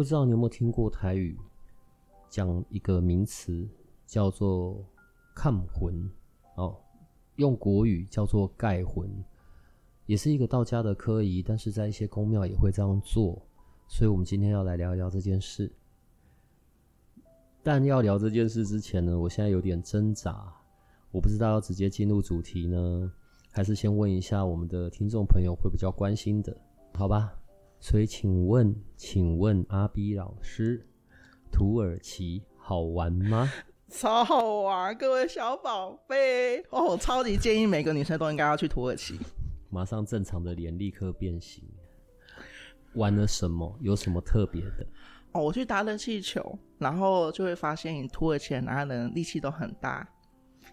不知道你有没有听过台语讲一个名词叫做“看魂”哦，用国语叫做“盖魂”，也是一个道家的科仪，但是在一些宫庙也会这样做，所以我们今天要来聊一聊这件事。但要聊这件事之前呢，我现在有点挣扎，我不知道要直接进入主题呢，还是先问一下我们的听众朋友会比较关心的，好吧？所以，请问，请问阿 B 老师，土耳其好玩吗？超好玩，各位小宝贝哦！我超级建议每个女生都应该要去土耳其。马上正常的脸立刻变形。玩了什么？有什么特别的？哦，我去搭热气球，然后就会发现土耳其的男人力气都很大，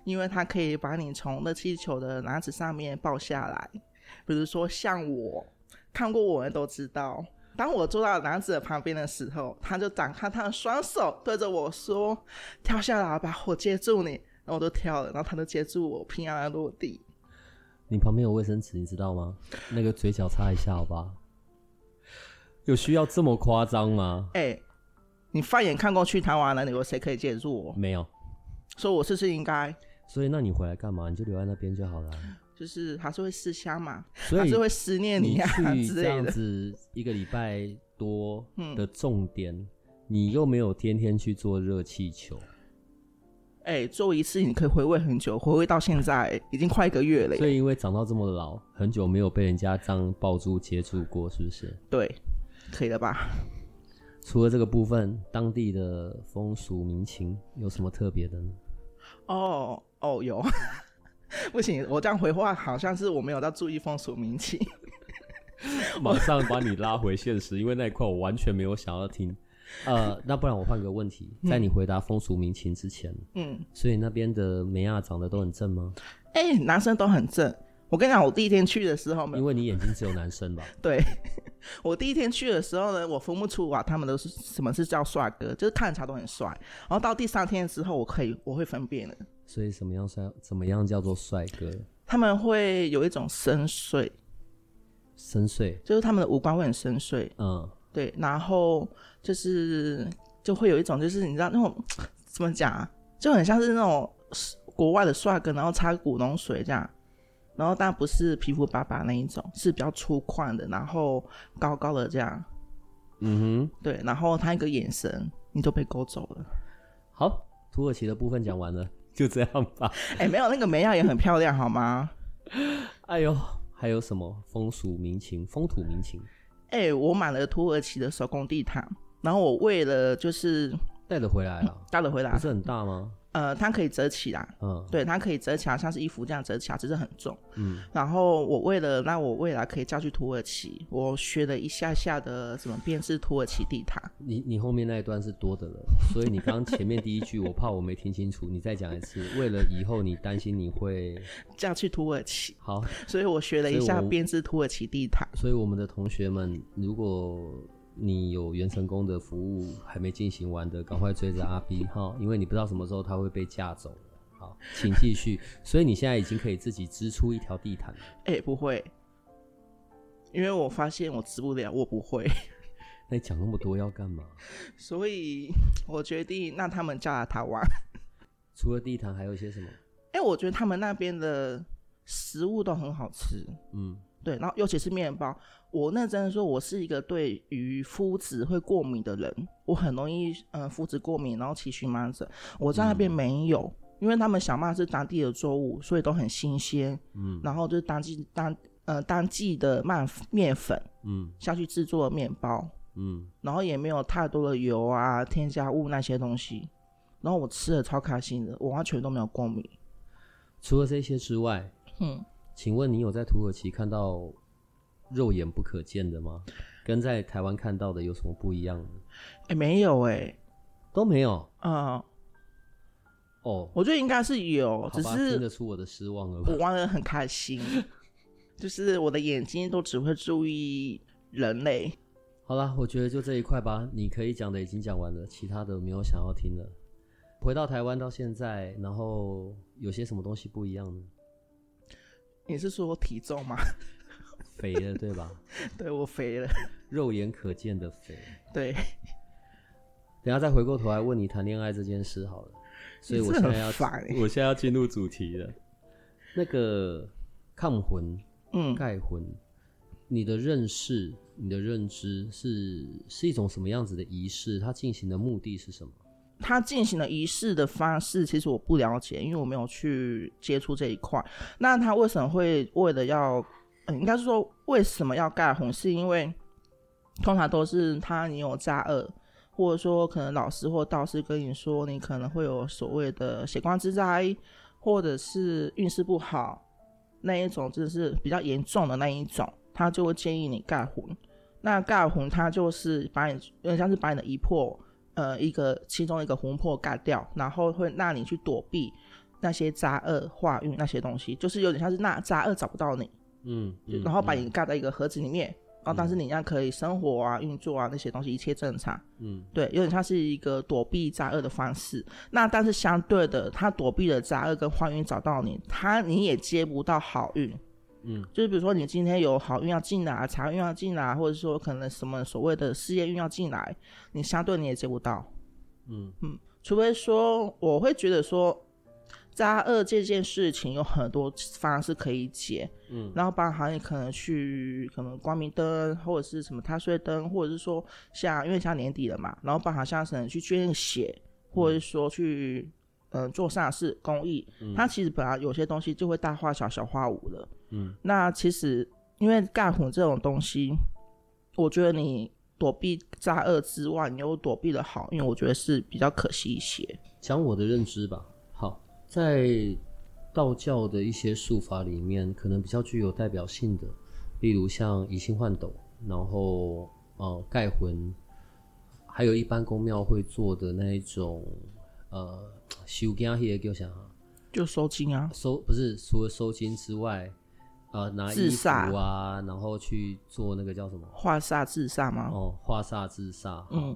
因为他可以把你从热气球的篮子上面抱下来。比如说像我。看过我们都知道，当我坐到男子的旁边的时候，他就展开他的双手对着我说：“跳下来吧，我接住你。”然后我就跳了，然后他就接住我，平安的落地。你旁边有卫生纸，你知道吗？那个嘴角擦一下，好吧？有需要这么夸张吗？哎、欸，你放眼看过去台湾了，你有谁可以接住我？没有。所以我是不是应该？所以那你回来干嘛？你就留在那边就好了。就是还是会思乡嘛，还是会思念你啊 之类的。这样子一个礼拜多的重点，嗯、你又没有天天去做热气球。哎、欸，做一次你可以回味很久，回味到现在已经快一个月了。所以因为长到这么老，很久没有被人家这样抱住接触过，是不是？对，可以了吧？除了这个部分，当地的风俗民情有什么特别的呢？哦哦，有。不行，我这样回话好像是我没有在注意风俗民情。马上把你拉回现实，因为那一块我完全没有想要听。呃，那不然我换个问题，在你回答风俗民情之前，嗯，所以那边的梅亚长得都很正吗？哎、欸，男生都很正。我跟你讲，我第一天去的时候，因为你眼睛只有男生吧？对，我第一天去的时候呢，我分不出啊，他们都是什么是叫帅哥，就是看起来都很帅。然后到第三天的时候，我可以我会分辨了。所以什么样帅？怎么样叫做帅哥？他们会有一种深邃，深邃，就是他们的五官会很深邃。嗯，对。然后就是就会有一种，就是你知道那种怎么讲啊？就很像是那种国外的帅哥，然后擦古龙水这样。然后但不是皮肤白白那一种，是比较粗犷的，然后高高的这样。嗯哼，对。然后他一个眼神，你都被勾走了。好，土耳其的部分讲完了。就这样吧。哎、欸，没有那个梅亚也很漂亮，好吗？哎呦，还有什么风俗民情、风土民情？哎、欸，我买了土耳其的手工地毯，然后我为了就是带了回来了，带了回来，不是很大吗？呃，它可以折起来，嗯，对，它可以折起来，像是衣服这样折起来，只是很重，嗯。然后我为了让我未来可以嫁去土耳其，我学了一下下的什么编织土耳其地毯。你你后面那一段是多的了，所以你刚刚前面第一句我怕我没听清楚，你再讲一次。为了以后你担心你会嫁去土耳其，好，所以我学了一下编织土耳其地毯。所以我们的同学们，如果你有元成功的服务还没进行完的，赶快追着阿 B 哈，因为你不知道什么时候他会被架走。好，请继续。所以你现在已经可以自己织出一条地毯了。哎、欸，不会，因为我发现我织不了，我不会。那你讲那么多要干嘛？所以我决定让他们嫁来台湾。除了地毯，还有一些什么？哎、欸，我觉得他们那边的食物都很好吃。嗯。对，然后尤其是面包，我认真的说，我是一个对于麸质会过敏的人，我很容易嗯麸质过敏，然后起荨麻疹。我在那边没有，嗯、因为他们小麦是当地的作物，所以都很新鲜。嗯，然后就是当季当呃当季的麦面粉，嗯，下去制作的面包，嗯，然后也没有太多的油啊添加物那些东西，然后我吃的超开心的，我完全都没有过敏。除了这些之外，嗯。请问你有在土耳其看到肉眼不可见的吗？跟在台湾看到的有什么不一样？哎、欸，没有哎、欸，都没有。嗯，哦，我觉得应该是有，吧只是听得出我的失望了。我玩的很开心，就是我的眼睛都只会注意人类。好了，我觉得就这一块吧。你可以讲的已经讲完了，其他的没有想要听了。回到台湾到现在，然后有些什么东西不一样呢？你是说体重吗？肥了，对吧？对，我肥了，肉眼可见的肥。对。等下再回过头来问你谈恋爱这件事好了。所以我现在要，欸、我现在要进入主题了。那个抗魂，嗯，盖魂，你的认识、你的认知是是一种什么样子的仪式？它进行的目的是什么？它进行的仪式的方式，其实我不了解，因为我没有去接触这一块。那他为什么会为了要？应该是说，为什么要盖红？是因为通常都是他你有灾厄，或者说可能老师或道士跟你说，你可能会有所谓的血光之灾，或者是运势不好那一种，就是比较严重的那一种，他就会建议你盖红。那盖红，他就是把你，有点像是把你的一魄，呃，一个其中一个魂魄盖掉，然后会让你去躲避那些灾厄、化运那些东西，就是有点像是那灾厄找不到你。嗯，嗯，然后把你盖在一个盒子里面，嗯、然后但是你一样可以生活啊、运作啊那些东西一切正常。嗯，对，有点像是一个躲避灾厄的方式。那但是相对的，他躲避了灾厄跟坏运找到你，他你也接不到好运。嗯，就是比如说你今天有好运要进来，财运要进来，或者说可能什么所谓的事业运要进来，你相对你也接不到。嗯嗯，除非说我会觉得说。灾厄这件事情有很多方式可以解，嗯，然后包含你可能去可能光明灯或者是什么太岁灯，或者是说像因为像年底了嘛，然后包含像是去捐血，或者是说去嗯、呃、做善事公益，嗯，它其实本来有些东西就会大化小小化无了，嗯，那其实因为盖魂这种东西，我觉得你躲避灾厄之外，你又躲避了好，因为我觉得是比较可惜一些。讲我的认知吧。在道教的一些术法里面，可能比较具有代表性的，例如像移星换斗，然后呃盖魂，还有一般宫庙会做的那一种呃修惊迄个叫啥？就收金啊？收不是除了收金之外，呃拿衣服啊，然后去做那个叫什么？化煞自煞吗？哦，化煞自煞，嗯，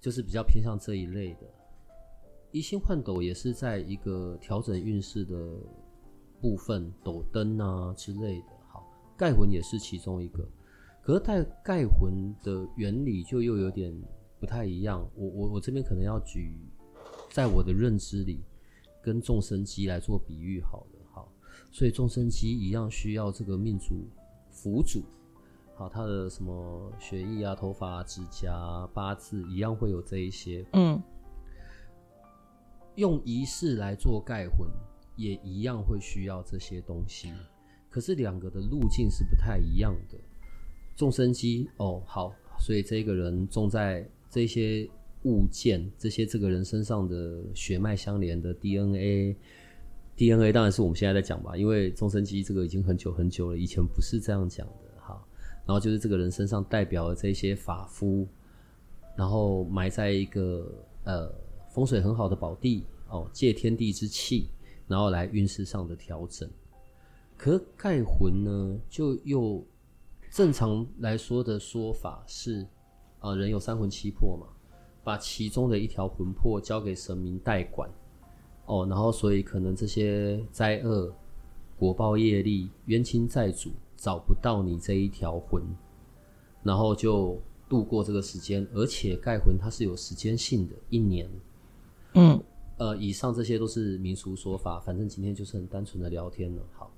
就是比较偏向这一类的。移星换斗也是在一个调整运势的部分，斗灯啊之类的。好，盖魂也是其中一个。可是带盖魂的原理就又有点不太一样。我我我这边可能要举，在我的认知里，跟众生机来做比喻好了。好，所以众生机一样需要这个命主辅主。好，他的什么血液啊、头发啊、指甲啊、八字一样会有这一些。嗯。用仪式来做盖魂，也一样会需要这些东西。可是两个的路径是不太一样的。众生机哦，好，所以这个人种在这些物件，这些这个人身上的血脉相连的 DNA，DNA 当然是我们现在在讲吧，因为众生机这个已经很久很久了，以前不是这样讲的。哈，然后就是这个人身上代表了这些法夫，然后埋在一个呃。风水很好的宝地哦，借天地之气，然后来运势上的调整。可盖魂呢，就又正常来说的说法是，啊、人有三魂七魄嘛，把其中的一条魂魄交给神明代管哦，然后所以可能这些灾厄、果报业力、冤亲债主找不到你这一条魂，然后就度过这个时间，而且盖魂它是有时间性的，一年。嗯，呃，以上这些都是民俗说法，反正今天就是很单纯的聊天了。好，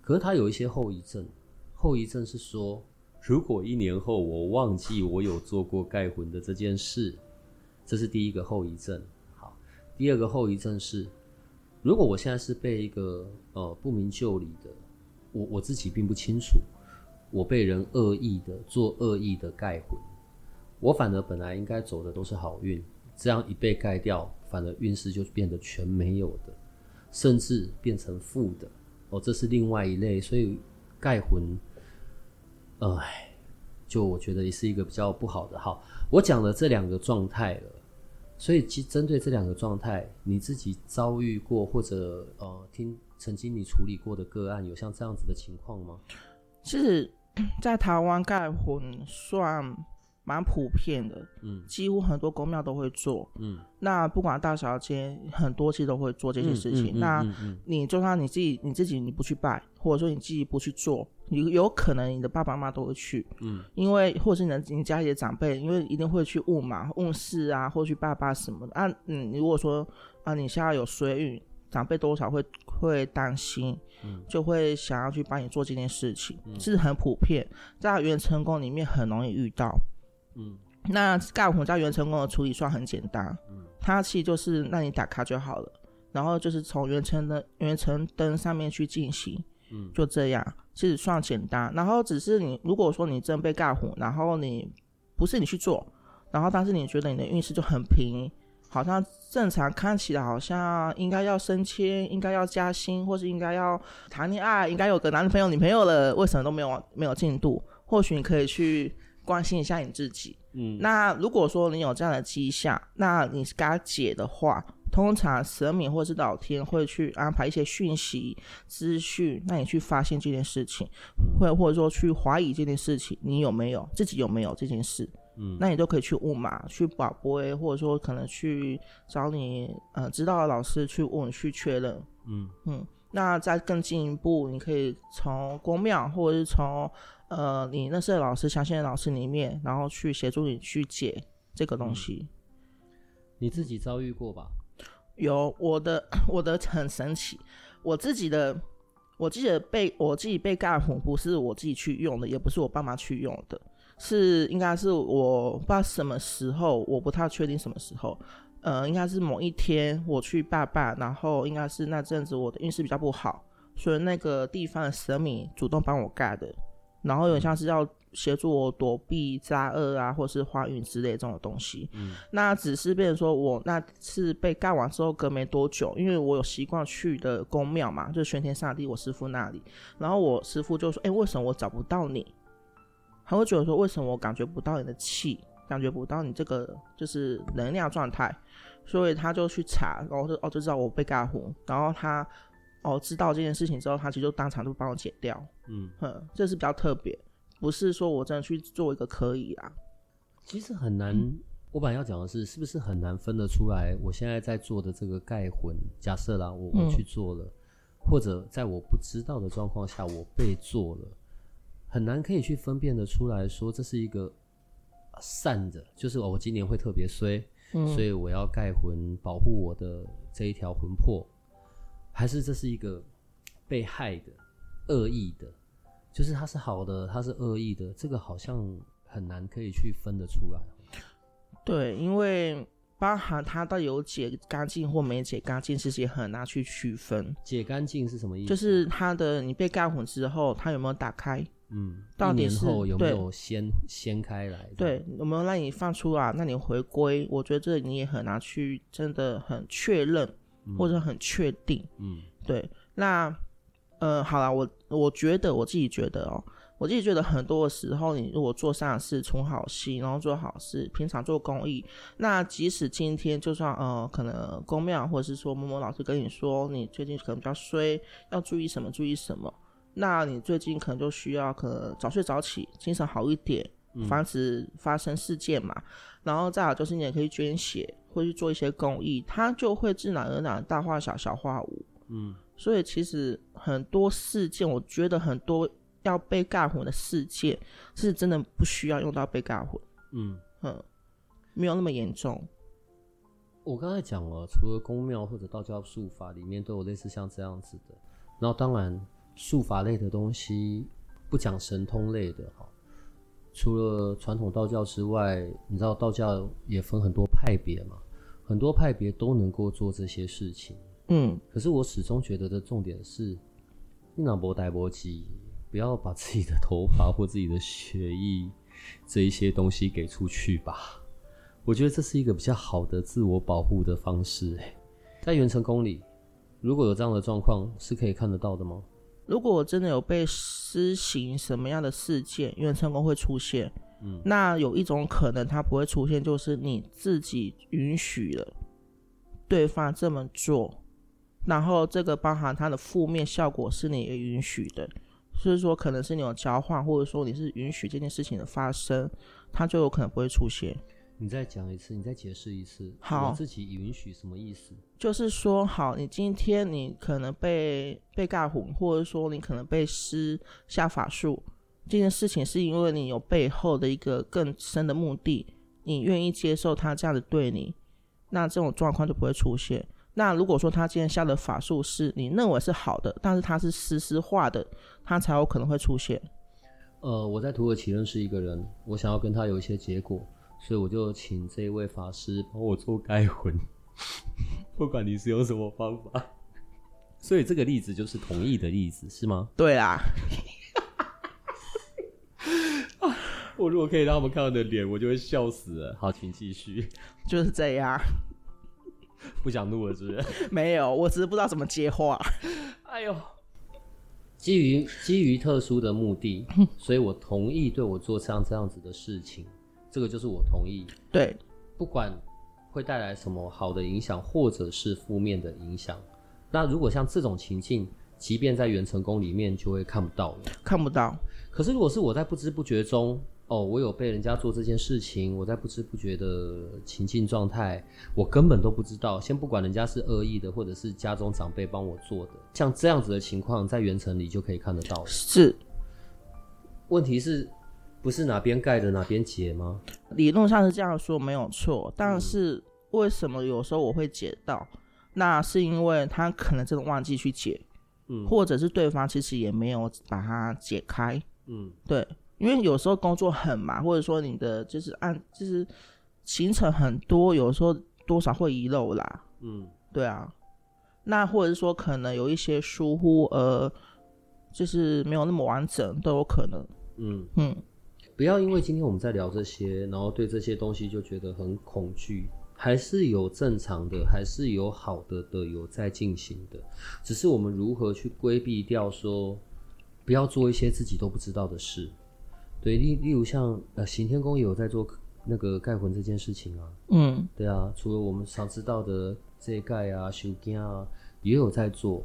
可是它有一些后遗症，后遗症是说，如果一年后我忘记我有做过盖魂的这件事，这是第一个后遗症。好，第二个后遗症是，如果我现在是被一个呃不明就里的，我我自己并不清楚，我被人恶意的做恶意的盖魂，我反而本来应该走的都是好运，这样一被盖掉。反而运势就变得全没有的，甚至变成负的哦，这是另外一类。所以盖魂哎，就我觉得也是一个比较不好的。好，我讲了这两个状态了，所以其针对这两个状态，你自己遭遇过或者呃听曾经你处理过的个案，有像这样子的情况吗？其实，在台湾盖魂算。蛮普遍的，嗯，几乎很多宫庙都会做，嗯，那不管大小间，很多其实都会做这些事情。嗯嗯嗯、那你就算你自己你自己你不去拜，或者说你自己不去做，你有可能你的爸爸妈妈都会去，嗯，因为或者是你的你家里的长辈，因为一定会去问嘛，问事啊，或去拜拜什么的。啊。嗯，如果说啊，你现在有衰运，长辈多少会会担心，嗯，就会想要去帮你做这件事情，嗯、是很普遍，在元成功里面很容易遇到。嗯，那盖魂在元成功的处理算很简单，嗯，它其实就是让你打卡就好了，然后就是从原成的原成灯上面去进行，嗯，就这样，其实算简单。然后只是你如果说你真被盖魂，然后你不是你去做，然后但是你觉得你的运势就很平，好像正常看起来好像应该要升迁，应该要加薪，或是应该要谈恋爱，应该有个男朋友女朋友了，为什么都没有没有进度？或许你可以去。关心一下你自己，嗯，那如果说你有这样的迹象，那你是给他解的话，通常神明或是老天会去安排一些讯息资讯，让你去发现这件事情，或者或者说去怀疑这件事情，你有没有自己有没有这件事，嗯，那你都可以去问嘛，去宝贝，或者说可能去找你呃知道的老师去问去确认，嗯。嗯，那再更进一步，你可以从公庙或者是从。呃，你认识的老师、相信的老师里面，然后去协助你去解这个东西。你自己遭遇过吧？有，我的我的很神奇，我自己的，我记得被我自己被盖红，不是我自己去用的，也不是我爸妈去用的，是应该是我不知道什么时候，我不太确定什么时候。呃，应该是某一天我去拜拜，然后应该是那阵子我的运势比较不好，所以那个地方的神明主动帮我盖的。然后有点像是要协助我躲避灾厄啊，或是花运之类这种东西。嗯，那只是变成说我那次被盖完之后隔没多久，因为我有习惯去的宫庙嘛，就是玄天上帝我师傅那里。然后我师傅就说：“哎，为什么我找不到你？”他会觉得说：“为什么我感觉不到你的气，感觉不到你这个就是能量状态？”所以他就去查，然后就哦就知道我被盖魂。然后他。哦，知道这件事情之后，他其实就当场就帮我解掉。嗯，哼，这是比较特别，不是说我真的去做一个可以啊。其实很难，嗯、我本来要讲的是，是不是很难分得出来？我现在在做的这个盖魂，假设啦，我我去做了，嗯、或者在我不知道的状况下，我被做了，很难可以去分辨得出来说这是一个善的，就是我今年会特别衰，嗯、所以我要盖魂保护我的这一条魂魄。还是这是一个被害的、恶意的，就是他是好的，他是恶意的，这个好像很难可以去分得出来。对，因为包含他到底有解干净或没解干净，其实也很难去区分。解干净是什么意思？就是他的你被盖魂之后，他有没有打开？嗯，到底是有没有掀掀开来？对，有没有让你放出啊？那你回归，我觉得这你也很难去真的很确认。或者很确定，嗯，对，那，呃，好了，我我觉得我自己觉得哦，我自己觉得很多的时候，你如果做善事、存好心，然后做好事，平常做公益，那即使今天就算呃，可能公庙或者是说某某老师跟你说，你最近可能比较衰，要注意什么，注意什么，那你最近可能就需要可能早睡早起，精神好一点，防止发生事件嘛，然后再好就是你也可以捐血。会去做一些公益，它就会自然而然大化小，小化无。嗯，所以其实很多事件，我觉得很多要被盖魂的事件，是真的不需要用到被盖魂。嗯嗯，没有那么严重。我刚才讲了，除了宫庙或者道教术法里面都有类似像这样子的，然后当然术法类的东西不讲神通类的哈。除了传统道教之外，你知道道教也分很多派别嘛？很多派别都能够做这些事情。嗯，可是我始终觉得的重点是，你脑波带波机，不要把自己的头发或自己的血液这一些东西给出去吧。我觉得这是一个比较好的自我保护的方式。哎，在元成宫里，如果有这样的状况，是可以看得到的吗？如果我真的有被施行什么样的事件，元成功会出现。嗯，那有一种可能它不会出现，就是你自己允许了对方这么做，然后这个包含它的负面效果是你也允许的，所以说可能是你有交换，或者说你是允许这件事情的发生，它就有可能不会出现。你再讲一次，你再解释一次。好，我自己允许什么意思？就是说，好，你今天你可能被被尬唬，或者说你可能被施下法术，这件事情是因为你有背后的一个更深的目的，你愿意接受他这样子对你，那这种状况就不会出现。那如果说他今天下的法术是你认为是好的，但是他是实施化的，他才有可能会出现。呃，我在土耳其认识一个人，我想要跟他有一些结果。所以我就请这一位法师帮我做该魂，不管你是用什么方法。所以这个例子就是同意的例子，是吗？对啊。我如果可以让他们看到你的脸，我就会笑死了。好，请继续。就是这样。不想录了，是不是？没有，我只是不知道怎么接话。哎呦，基于基于特殊的目的，所以我同意对我做像这样子的事情。这个就是我同意，对，不管会带来什么好的影响，或者是负面的影响。那如果像这种情境，即便在元成功里面，就会看不到了，看不到。可是如果是我在不知不觉中，哦，我有被人家做这件事情，我在不知不觉的情境状态，我根本都不知道。先不管人家是恶意的，或者是家中长辈帮我做的，像这样子的情况，在元城里就可以看得到。是，问题是。不是哪边盖的哪边解吗？理论上是这样说没有错，但是为什么有时候我会解到？嗯、那是因为他可能真的忘记去解，嗯，或者是对方其实也没有把它解开，嗯，对，因为有时候工作很忙，或者说你的就是按就是行程很多，有时候多少会遗漏啦，嗯，对啊，那或者是说可能有一些疏忽，呃，就是没有那么完整都有可能，嗯。嗯。不要因为今天我们在聊这些，然后对这些东西就觉得很恐惧。还是有正常的，还是有好的的，有在进行的。只是我们如何去规避掉说，不要做一些自己都不知道的事。对，例例如像呃行天宫也有在做那个盖魂这件事情啊。嗯，对啊，除了我们常知道的这盖啊、修经啊，也有在做。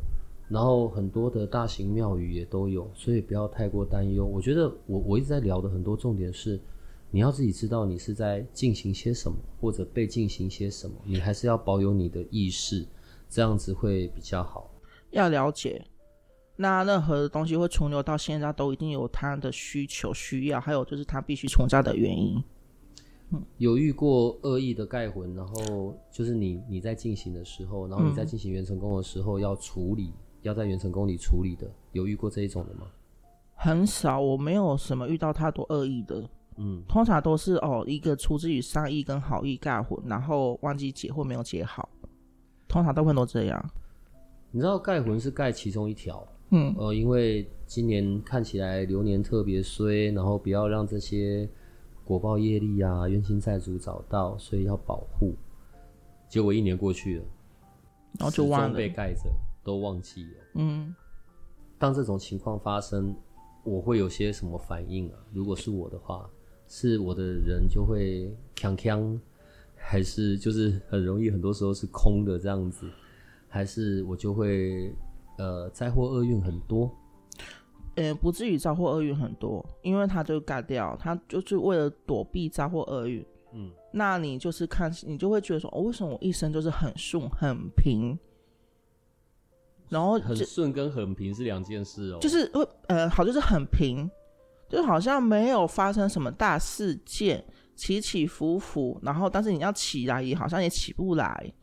然后很多的大型庙宇也都有，所以不要太过担忧。我觉得我我一直在聊的很多重点是，你要自己知道你是在进行些什么，或者被进行些什么，你还是要保有你的意识，这样子会比较好。要了解，那任何的东西会存留到现在，都一定有它的需求需要，还有就是它必须存在的原因。嗯，有遇过恶意的盖魂，然后就是你你在进行的时候，然后你在进行元成功的时候要处理。要在元成宫里处理的，有遇过这一种的吗？很少，我没有什么遇到太多恶意的。嗯，通常都是哦，一个出自于善意跟好意盖魂，然后忘记解或没有解好，通常大部分都这样。你知道盖魂是盖其中一条，嗯，呃，因为今年看起来流年特别衰，然后不要让这些果报业力啊、冤亲债主找到，所以要保护。结果一年过去了，然后就忘了被盖着。都忘记了。嗯，当这种情况发生，我会有些什么反应啊？如果是我的话，是我的人就会锵锵，还是就是很容易，很多时候是空的这样子，还是我就会呃灾祸厄运很多？呃，不至于灾祸厄运很多，因为他就干掉，他就是为了躲避灾祸厄运。嗯，那你就是看，你就会觉得说，哦，为什么我一生就是很顺很平？然后很顺跟很平是两件事哦，就是呃好就是很平，就好像没有发生什么大事件，起起伏伏，然后但是你要起来也好像也起不来，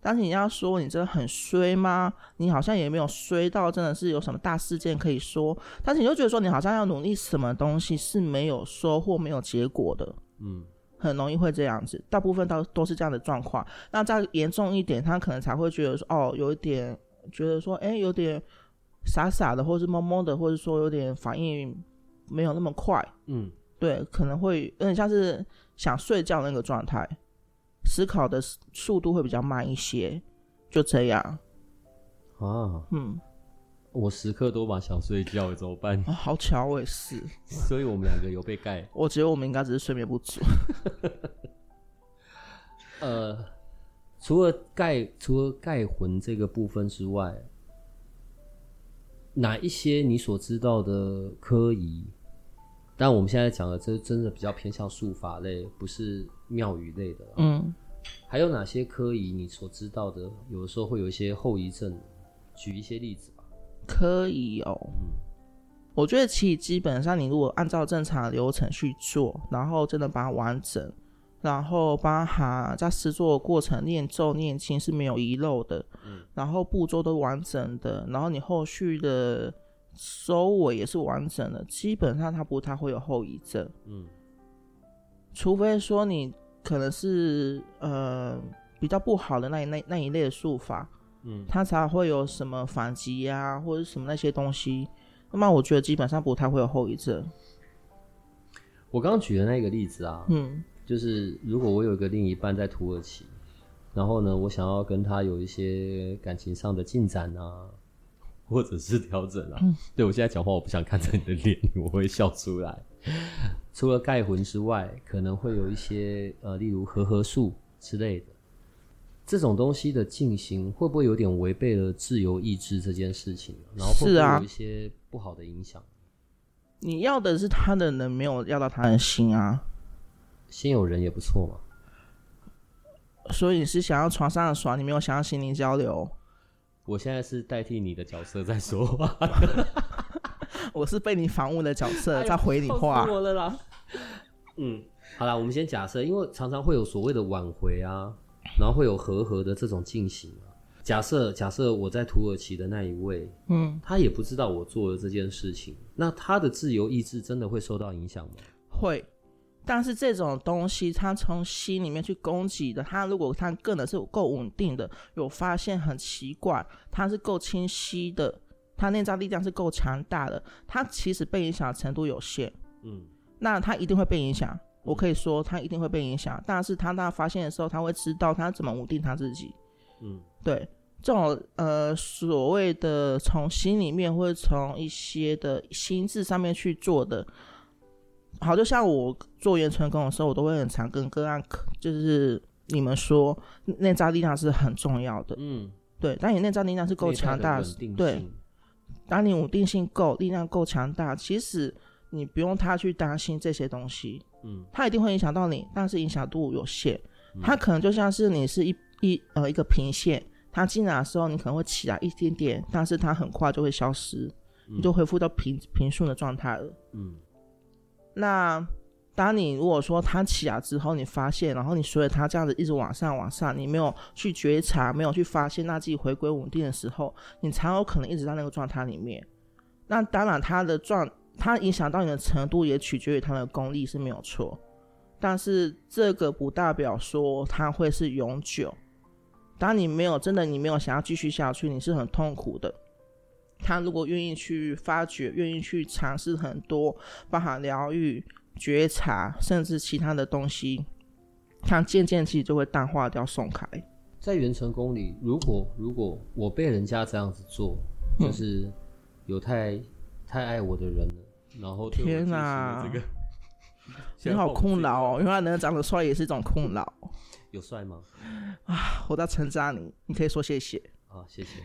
但是你要说你真的很衰吗？你好像也没有衰到真的是有什么大事件可以说，但是你就觉得说你好像要努力什么东西是没有收获没有结果的，嗯，很容易会这样子，大部分都都是这样的状况。那再严重一点，他可能才会觉得说哦有一点。觉得说，哎、欸，有点傻傻的，或是懵懵的，或者说有点反应没有那么快，嗯，对，可能会有点像是想睡觉那个状态，思考的速度会比较慢一些，就这样。啊，嗯，我时刻都把想睡觉，怎么办？哦，好巧，我也是。所以我们两个有被盖。我觉得我们应该只是睡眠不足。呃，除了盖，除了盖魂这个部分之外，哪一些你所知道的科仪？但我们现在讲的，这真的比较偏向术法类，不是庙宇类的。嗯，还有哪些科仪你所知道的？有的时候会有一些后遗症，举一些例子吧。科仪哦，嗯，我觉得其实基本上你如果按照正常的流程去做，然后真的把它完整，然后巴哈在施作的过程念咒念经是没有遗漏的，嗯，然后步骤都完整的，然后你后续的。收尾也是完整的，基本上它不太会有后遗症。嗯，除非说你可能是呃比较不好的那一那那一类的术法，嗯，它才会有什么反击呀、啊，或者什么那些东西。那么我觉得基本上不太会有后遗症。我刚刚举的那个例子啊，嗯，就是如果我有一个另一半在土耳其，然后呢，我想要跟他有一些感情上的进展啊。或者是调整啊，嗯、对，我现在讲话，我不想看着你的脸，我会笑出来。除了盖魂之外，可能会有一些呃，例如和合术之类的，这种东西的进行，会不会有点违背了自由意志这件事情？然后会不会有一些不好的影响？你要的是他的人，没有要到他的心啊。心有人也不错嘛。所以你是想要床上的爽，你没有想要心灵交流。我现在是代替你的角色在说话，我是被你访问的角色在回你话。我了啦。嗯，好啦，我们先假设，因为常常会有所谓的挽回啊，然后会有和合的这种进行啊。假设假设我在土耳其的那一位，嗯，他也不知道我做了这件事情，那他的自由意志真的会受到影响吗？会。但是这种东西，它从心里面去攻击的，它如果它个人是够稳定的，有发现很奇怪，它是够清晰的，它内在力量是够强大的，它其实被影响程度有限。嗯，那它一定会被影响。我可以说，他一定会被影响。但是他当发现的时候，他会知道他怎么稳定他自己。嗯，对，这种呃所谓的从心里面或者从一些的心智上面去做的。好，就像我做原成功的时候，我都会很常跟个案，就是你们说内在力量是很重要的。嗯，对。当你内在力量是够强大，对。当你稳定性够，力量够强大，其实你不用他去担心这些东西。嗯，他一定会影响到你，但是影响度有限。他可能就像是你是一一呃一个平线，他进来的时候你可能会起来一点点，但是他很快就会消失，你就恢复到平平顺的状态了。嗯。那当你如果说他起来之后，你发现，然后你随着他这样子一直往上往上，你没有去觉察，没有去发现，那自己回归稳定的时候，你才有可能一直在那个状态里面。那当然，他的状，他影响到你的程度也取决于他的功力是没有错，但是这个不代表说他会是永久。当你没有真的，你没有想要继续下去，你是很痛苦的。他如果愿意去发掘，愿意去尝试很多，包含疗愈、觉察，甚至其他的东西，他渐渐其实就会淡化掉、松开。在元成功里，如果如果我被人家这样子做，就是有太、嗯、太爱我的人了，然后天哪，这个 你好困扰哦，因为他能长得帅也是一种困扰。有帅吗？啊，我在称赞你，你可以说谢谢。啊，谢谢。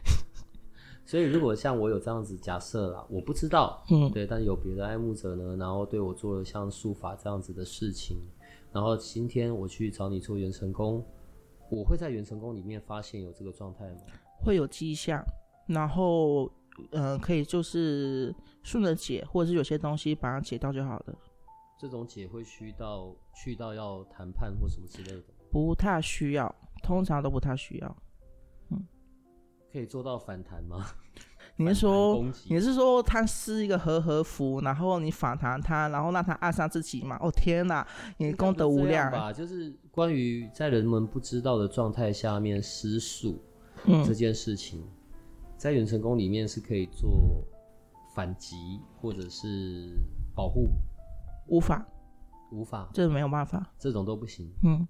所以，如果像我有这样子假设啦，我不知道，嗯，对，但有别的爱慕者呢，然后对我做了像术法这样子的事情，然后今天我去找你做元成功，我会在元成功里面发现有这个状态吗？会有迹象，然后，嗯、呃，可以就是顺着解，或者是有些东西把它解掉就好了。这种解会需到去到要谈判或什么之类的？不太需要，通常都不太需要。可以做到反弹吗？你是说你是说他是一个和和符，然后你反弹他，然后让他爱上自己吗？哦天哪，你功德无量吧！就是关于在人们不知道的状态下面施术这件事情，嗯、在元成功里面是可以做反击或者是保护，无法，无法，这没有办法，这种都不行。嗯，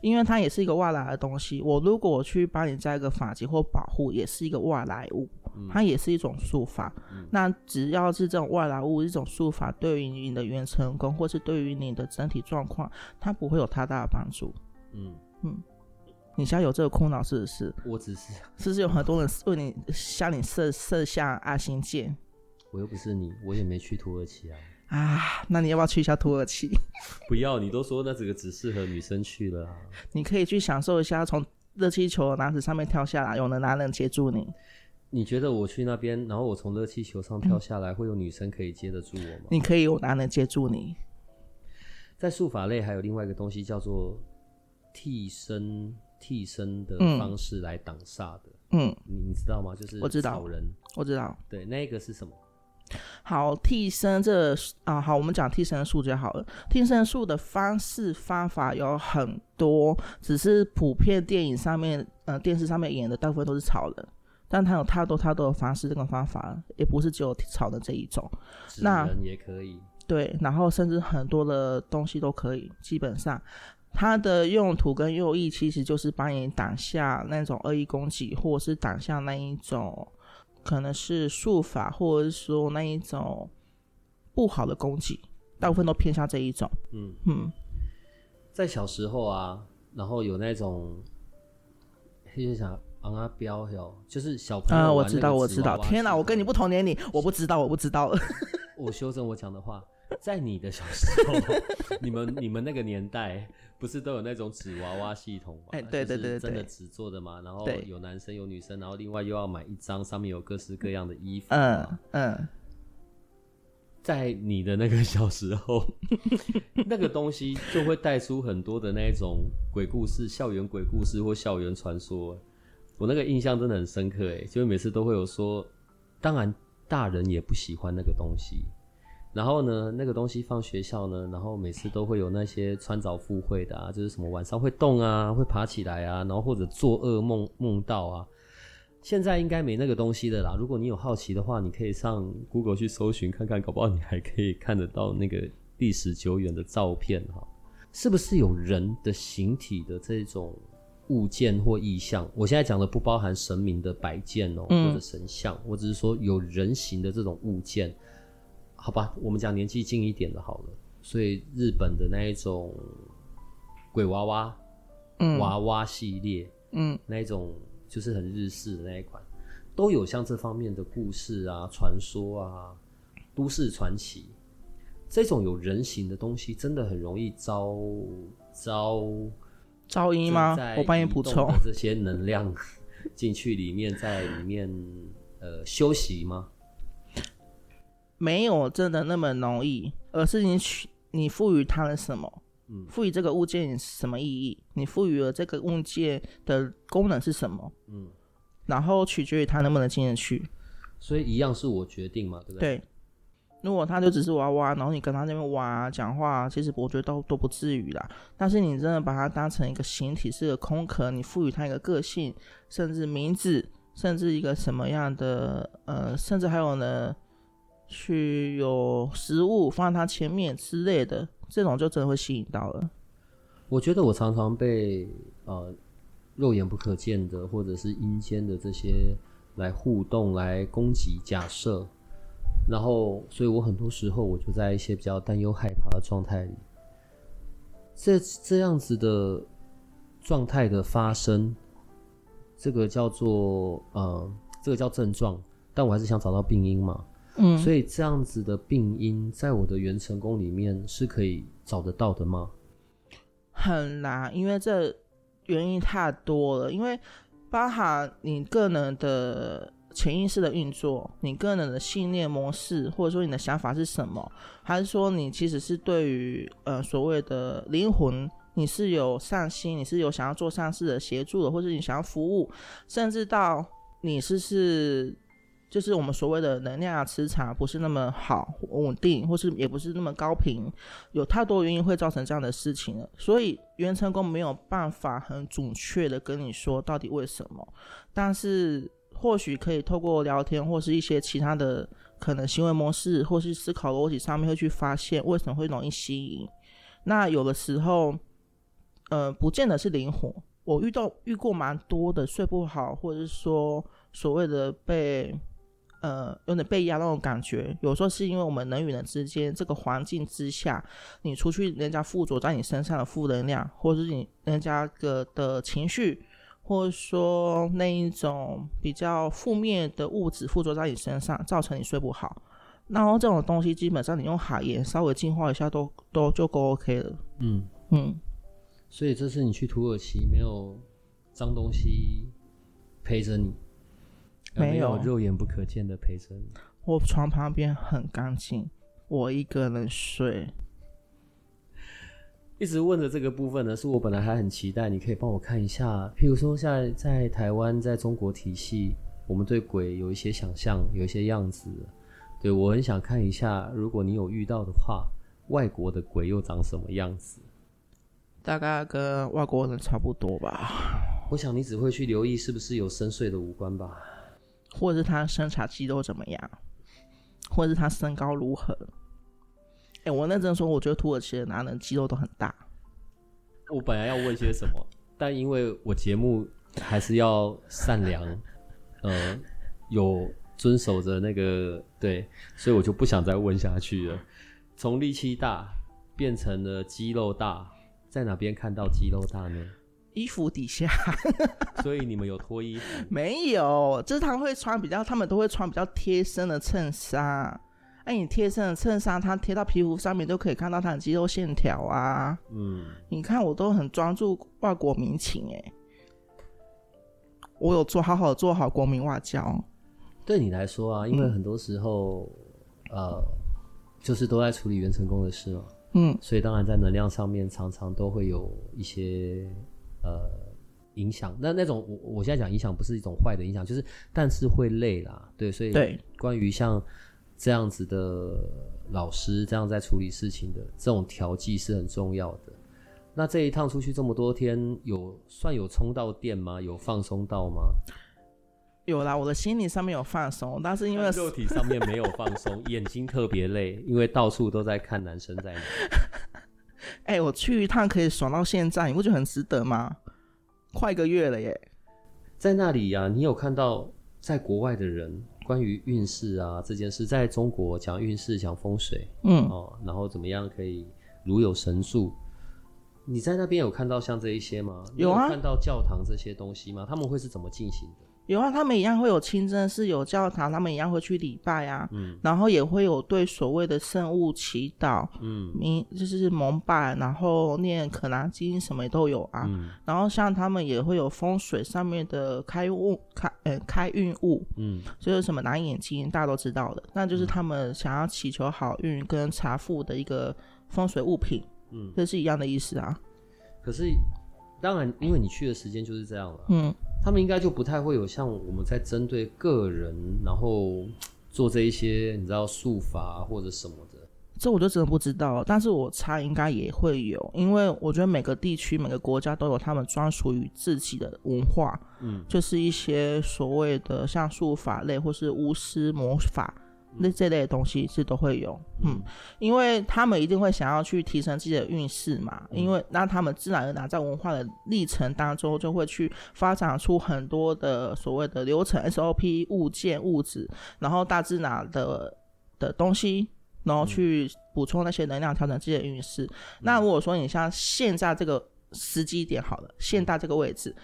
因为它也是一个外来的东西。我如果去帮你加一个法籍或保护，也是一个外来物，它也是一种术法。嗯、那只要是这种外来物，一种术法，对于你的元成功，或是对于你的整体状况，它不会有太大的帮助。嗯嗯，你现在有这个苦恼是不是？我只是，是不是有很多人为你向你射射下爱心箭？我又不是你，我也没去土耳其啊。啊，那你要不要去一下土耳其？不要，你都说那这个只适合女生去了啊。你可以去享受一下从热气球的男子上面跳下来，有的男人接住你。你觉得我去那边，然后我从热气球上跳下来，嗯，会有女生可以接得住我吗？你可以有男人接住你。在术法类还有另外一个东西叫做替身，替身的方式来挡煞的。嗯，你你知道吗？就是我知道，人我知道。对，那个是什么？好，替身这个、啊，好，我们讲替身术就好了。替身术的方式方法有很多，只是普遍电影上面、呃，电视上面演的大部分都是草人，但它有太多太多的方式，这个方法也不是只有草的这一种。那也可以。对，然后甚至很多的东西都可以。基本上，它的用途跟用意其实就是帮你挡下那种恶意攻击，或者是挡下那一种。可能是术法，或者是说那一种不好的攻击，大部分都偏向这一种。嗯嗯，在小时候啊，然后有那种，就想昂阿标哟，就是小朋友我知道，我知道。天哪，我跟你不同年龄，我不知道，我不知道。我修正我讲的话，在你的小时候，你们你们那个年代。不是都有那种纸娃娃系统吗？哎、欸，对对对，真的纸做的嘛。然后有男生有女生，然后另外又要买一张，上面有各式各样的衣服。嗯嗯，在你的那个小时候，那个东西就会带出很多的那种鬼故事、校园鬼故事或校园传说。我那个印象真的很深刻，哎，就每次都会有说，当然大人也不喜欢那个东西。然后呢，那个东西放学校呢，然后每次都会有那些穿凿附会的啊，就是什么晚上会动啊，会爬起来啊，然后或者做噩梦梦到啊。现在应该没那个东西的啦。如果你有好奇的话，你可以上 Google 去搜寻看看，搞不好你还可以看得到那个历史久远的照片哈。是不是有人的形体的这种物件或意象？我现在讲的不包含神明的摆件哦，或者神像，我只是说有人形的这种物件。好吧，我们讲年纪近一点的好了。所以日本的那一种鬼娃娃、嗯、娃娃系列，嗯，那一种就是很日式的那一款，都有像这方面的故事啊、传说啊、都市传奇。这种有人形的东西，真的很容易招招招阴吗？我帮你补充这些能量 进去里面，在里面呃休息吗？没有真的那么容易，而是你取你赋予它了什么，嗯，赋予这个物件什么意义，你赋予了这个物件的功能是什么，嗯，然后取决于它能不能进得去，所以一样是我决定嘛，对不对？对，如果它就只是娃娃，然后你跟他那边玩讲话，其实我觉得都都不至于啦。但是你真的把它当成一个形体，是个空壳，你赋予它一个个性，甚至名字，甚至一个什么样的，呃，甚至还有呢。去有食物放在它前面之类的，这种就真的会吸引到了。我觉得我常常被呃肉眼不可见的或者是阴间的这些来互动、来攻击、假设，然后所以我很多时候我就在一些比较担忧、害怕的状态里。这这样子的状态的发生，这个叫做呃，这个叫症状，但我还是想找到病因嘛。嗯，所以这样子的病因在我的元成功里面是可以找得到的吗？很难，因为这原因太多了。因为包含你个人的潜意识的运作，你个人的信念模式，或者说你的想法是什么，还是说你其实是对于呃所谓的灵魂，你是有善心，你是有想要做善事的协助的，或者你想要服务，甚至到你是是。就是我们所谓的能量磁场不是那么好稳定，或是也不是那么高频，有太多原因会造成这样的事情了。所以元成功没有办法很准确的跟你说到底为什么，但是或许可以透过聊天或是一些其他的可能行为模式，或是思考逻辑上面会去发现为什么会容易吸引。那有的时候，呃，不见得是灵活。我遇到遇过蛮多的睡不好，或者是说所谓的被呃有点被压那种感觉。有时候是因为我们人与人之间这个环境之下，你出去人家附着在你身上的负能量，或者是你人家个的情绪，或者说那一种比较负面的物质附着在你身上，造成你睡不好。然后这种东西基本上你用海盐稍微净化一下都都就够 OK 了。嗯嗯。所以这次你去土耳其没有脏东西陪着你，没有肉眼不可见的陪着你。我床旁边很干净，我一个人睡。一直问的这个部分呢，是我本来还很期待，你可以帮我看一下。譬如说，现在在台湾，在中国体系，我们对鬼有一些想象，有一些样子。对，我很想看一下，如果你有遇到的话，外国的鬼又长什么样子？大概跟外国人差不多吧。我想你只会去留意是不是有深邃的五官吧，或者是他生产肌肉怎么样，或者是他身高如何。哎、我认真说，我觉得土耳其的男人肌肉都很大。我本来要问些什么，但因为我节目还是要善良，呃，有遵守着那个对，所以我就不想再问下去了。从力气大变成了肌肉大。在哪边看到肌肉大呢？衣服底下。所以你们有脱衣服？没有，就是他们会穿比较，他们都会穿比较贴身的衬衫。哎，你贴身的衬衫，它贴到皮肤上面都可以看到它的肌肉线条啊。嗯，你看我都很专注外国民情哎，我有做好好做好国民外交。对你来说啊，因为很多时候，嗯、呃，就是都在处理原成功的事嘛。嗯，所以当然在能量上面常常都会有一些呃影响。那那种我我现在讲影响不是一种坏的影响，就是但是会累啦，对。所以关于像这样子的老师这样在处理事情的这种调剂是很重要的。那这一趟出去这么多天，有算有充到电吗？有放松到吗？有啦，我的心理上面有放松，但是因为肉体上面没有放松，眼睛特别累，因为到处都在看男生在哪。哎、欸，我去一趟可以爽到现在，你不觉得很值得吗？快一个月了耶，在那里呀、啊，你有看到在国外的人关于运势啊这件事，在中国讲运势讲风水，嗯哦，然后怎么样可以如有神助？你在那边有看到像这一些吗？有啊，有看到教堂这些东西吗？他们会是怎么进行的？有啊，他们一样会有清真寺，有教堂，他们一样会去礼拜啊。嗯，然后也会有对所谓的圣物祈祷，嗯，明就是蒙拜，然后念可兰经什么都有啊。嗯，然后像他们也会有风水上面的开运开呃开运物，嗯，就是什么蓝眼睛，大家都知道的，那就是他们想要祈求好运跟财富的一个风水物品，嗯，这是一样的意思啊。可是，当然，因为你去的时间就是这样了，嗯。他们应该就不太会有像我们在针对个人，然后做这一些你知道术法或者什么的，这我就真的不知道。但是我猜应该也会有，因为我觉得每个地区、每个国家都有他们专属于自己的文化，嗯，就是一些所谓的像术法类或是巫师魔法。那这类的东西是都会有，嗯，因为他们一定会想要去提升自己的运势嘛，嗯、因为那他们自然而然在文化的历程当中就会去发展出很多的所谓的流程 SOP 物件物质，然后大自然的的东西，然后去补充那些能量，调整自己的运势。嗯、那如果说你像现在这个时机点好了，现在这个位置，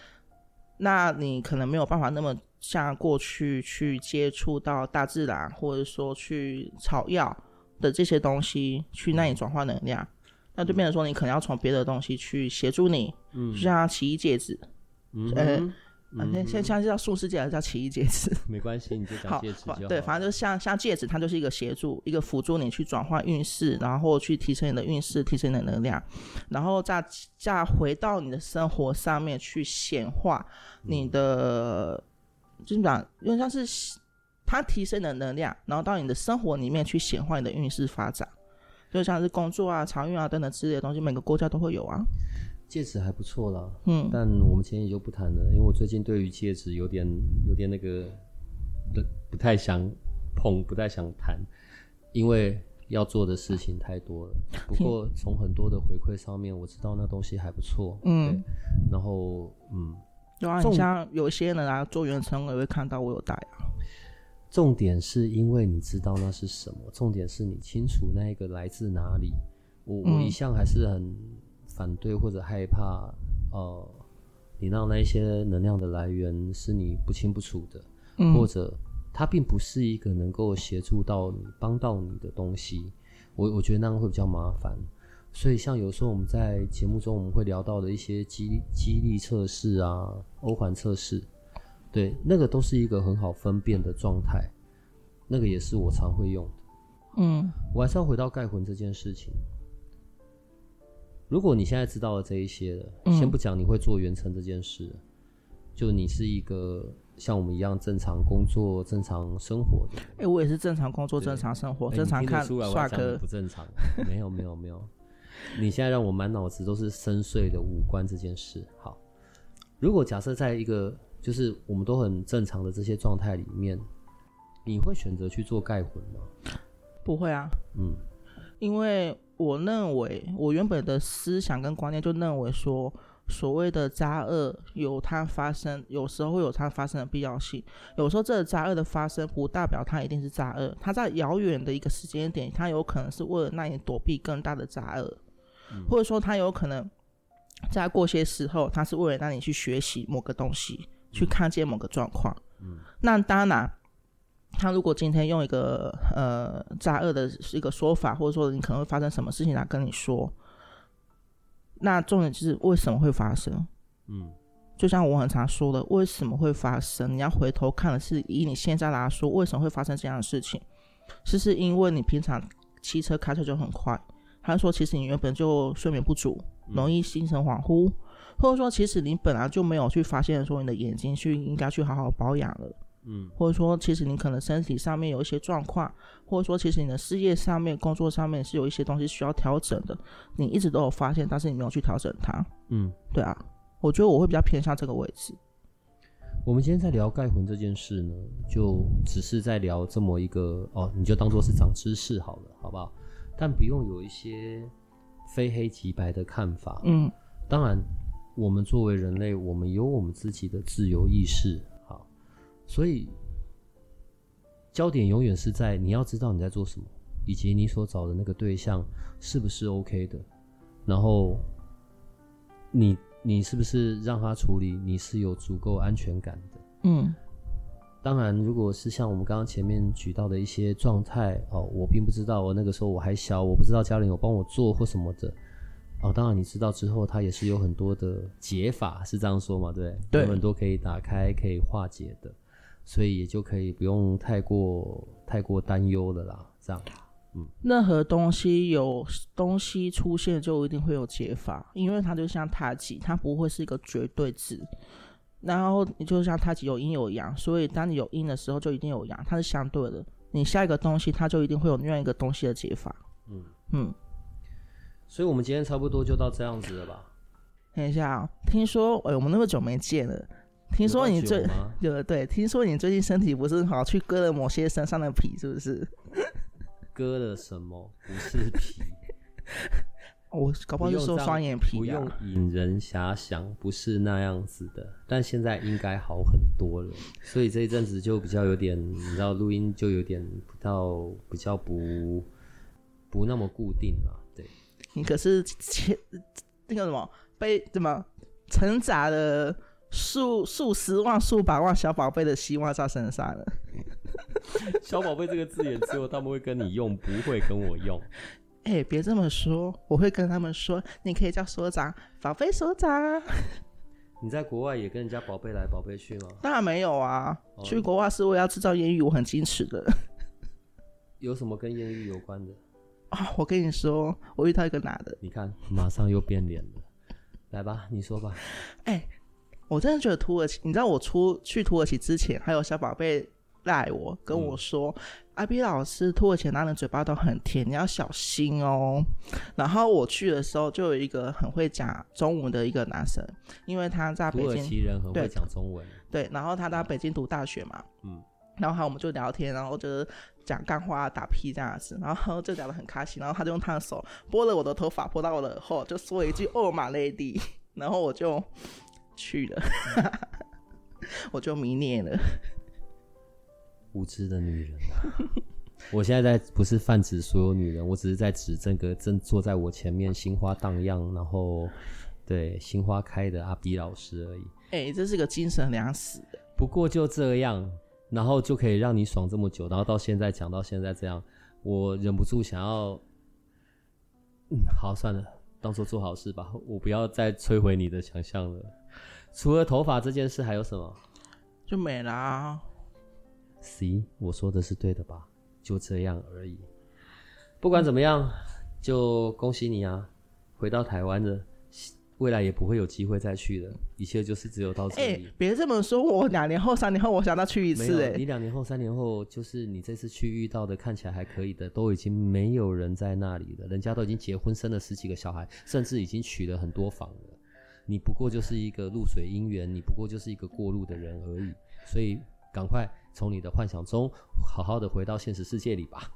那你可能没有办法那么。像过去去接触到大自然，或者说去草药的这些东西，去那里转化能量，那就变成说你可能要从别的东西去协助你，嗯，就像奇异戒指，嗯，嗯，现现在叫术士戒还是叫奇异戒指？没关系，你就讲戒指就好。对，反正就像像戒指，它就是一个协助，一个辅助你去转化运势，然后去提升你的运势，提升你的能量，然后再再回到你的生活上面去显化你的。嗯就是讲，因为像是它提升的能量，然后到你的生活里面去显化你的运势发展，就像是工作啊、财运啊等等之类的东西，每个国家都会有啊。戒指还不错啦，嗯，但我们今天也就不谈了，因为我最近对于戒指有点有点那个不不太想碰，不太想谈，因为要做的事情太多了。不过从很多的回馈上面，我知道那东西还不错。嗯，然后嗯，对啊，你像有些人啊，做远程我也会看到我有带啊。重点是因为你知道那是什么，重点是你清楚那一个来自哪里。我我一向还是很反对或者害怕，呃，你让那些能量的来源是你不清不楚的，嗯、或者它并不是一个能够协助到你、帮到你的东西。我我觉得那样会比较麻烦。所以像有时候我们在节目中我们会聊到的一些激激励测试啊、欧环测试。对，那个都是一个很好分辨的状态，那个也是我常会用的。嗯，我还是要回到盖魂这件事情。如果你现在知道了这一些了，嗯、先不讲你会做远程这件事，就你是一个像我们一样正常工作、正常生活的。哎、欸，我也是正常工作、正常生活、正常看帅哥。不正常？没有，没有，没有。你现在让我满脑子都是深邃的五官这件事。好，如果假设在一个。就是我们都很正常的这些状态里面，你会选择去做盖魂吗？不会啊，嗯，因为我认为我原本的思想跟观念就认为说，所谓的渣恶有它发生，有时候会有它发生的必要性。有时候这个渣恶的发生不代表它一定是渣恶，它在遥远的一个时间点，它有可能是为了让你躲避更大的灾厄，嗯，或者说他有可能在过些时候，他是为了让你去学习某个东西。去看见某个状况，嗯，那当然，他如果今天用一个呃灾厄的一个说法，或者说你可能会发生什么事情来跟你说，那重点就是为什么会发生？嗯，就像我很常说的，为什么会发生？你要回头看的是以你现在来说，为什么会发生这样的事情？是是因为你平常骑车开车就很快，还是说其实你原本就睡眠不足，容易精神恍惚？或者说，其实你本来就没有去发现说你的眼睛去应该去好好保养了，嗯，或者说其实你可能身体上面有一些状况，或者说其实你的事业上面、工作上面是有一些东西需要调整的，你一直都有发现，但是你没有去调整它，嗯，对啊，我觉得我会比较偏向这个位置。我们今天在聊盖魂这件事呢，就只是在聊这么一个哦，你就当做是长知识好了，好不好？但不用有一些非黑即白的看法，嗯，当然。我们作为人类，我们有我们自己的自由意识，好，所以焦点永远是在你要知道你在做什么，以及你所找的那个对象是不是 OK 的，然后你你是不是让他处理，你是有足够安全感的，嗯，当然，如果是像我们刚刚前面举到的一些状态，哦，我并不知道，我那个时候我还小，我不知道家里有帮我做或什么的。哦，当然你知道之后，它也是有很多的解法，是这样说嘛？对，对，有很多可以打开、可以化解的，所以也就可以不用太过太过担忧了啦。这样，嗯，任何东西有东西出现，就一定会有解法，因为它就像太极，它不会是一个绝对值。然后你就像太极有阴有阳，所以当你有阴的时候，就一定有阳，它是相对的。你下一个东西，它就一定会有另外一个东西的解法。嗯嗯。所以，我们今天差不多就到这样子了吧？等一下，听说，哎，我们那么久没见了。听说你最有 对，听说你最近身体不是很好，去割了某些身上的皮，是不是？割了什么？不是皮。我搞不好就说双眼皮。不用引人遐想，不是那样子的。但现在应该好很多了。所以这一阵子就比较有点，你知道，录音就有点比较比较不不那么固定了。对你可是前那个什么被怎么承载了数数十万、数百万小宝贝的希望在身上了。小宝贝这个字眼只有他们会跟你用，不会跟我用。哎、欸，别这么说，我会跟他们说，你可以叫所长，宝贝所长。你在国外也跟人家宝贝来宝贝去吗？当然没有啊，哦、去国外是为了要制造艳遇，我很矜持的。有什么跟艳遇有关的？啊、哦，我跟你说，我遇到一个男的，你看，马上又变脸了。来吧，你说吧。哎、欸，我真的觉得土耳其，你知道我出去土耳其之前，还有小宝贝赖我跟我说，嗯、阿 B 老师，土耳其男人嘴巴都很甜，你要小心哦。然后我去的时候，就有一个很会讲中文的一个男生，因为他在北京，土耳其人很会讲中文，对，对，然后他在北京读大学嘛，嗯。然后我们就聊天，然后就是讲干话、打屁这样子，然后就聊得很开心。然后他就用他的手拨了我的头发，拨到我的耳后，就说一句 “Oh my lady”，然后我就去了，我就迷恋了。无知的女人啊！我现在在不是泛指所有女人，我只是在指这个正坐在我前面心花荡漾，然后对心花开的阿 B 老师而已。哎、欸，这是个精神粮食。不过就这样，然后就可以让你爽这么久，然后到现在讲到现在这样，我忍不住想要，嗯，好，算了，当做做好事吧，我不要再摧毁你的想象了。除了头发这件事，还有什么？就没啦。C，我说的是对的吧？就这样而已。不管怎么样，就恭喜你啊！回到台湾的，未来也不会有机会再去了。一切就是只有到这里。别这么说，我两年后、三年后，我想再去一次。哎，你两年后、三年后，就是你这次去遇到的看起来还可以的，都已经没有人在那里了。人家都已经结婚，生了十几个小孩，甚至已经娶了很多房了。你不过就是一个露水姻缘，你不过就是一个过路的人而已。所以。赶快从你的幻想中好好的回到现实世界里吧。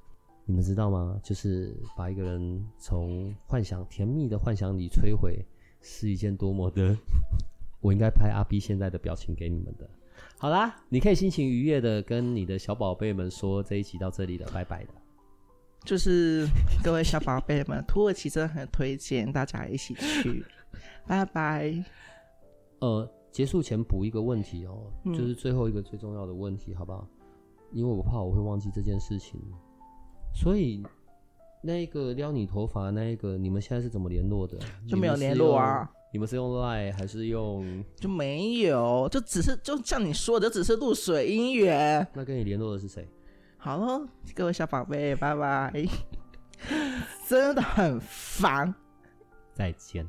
你们知道吗？就是把一个人从幻想甜蜜的幻想里摧毁，是一件多么的……我应该拍阿 B 现在的表情给你们的。好啦，你可以心情愉悦的跟你的小宝贝们说，这一集到这里了，拜拜的。就是各位小宝贝们，土耳其真的很推荐大家一起去，拜拜。呃。结束前补一个问题哦，嗯，就是最后一个最重要的问题，好不好？因为我怕我会忘记这件事情，所以那一个撩你头发那一个，你们现在是怎么联络的？就没有联络啊？你们是用 Line 还是用？就没有，就只是就像你说的，只是露水姻缘。那跟你联络的是谁？好了，各位小宝贝，拜拜。真的很烦，再见。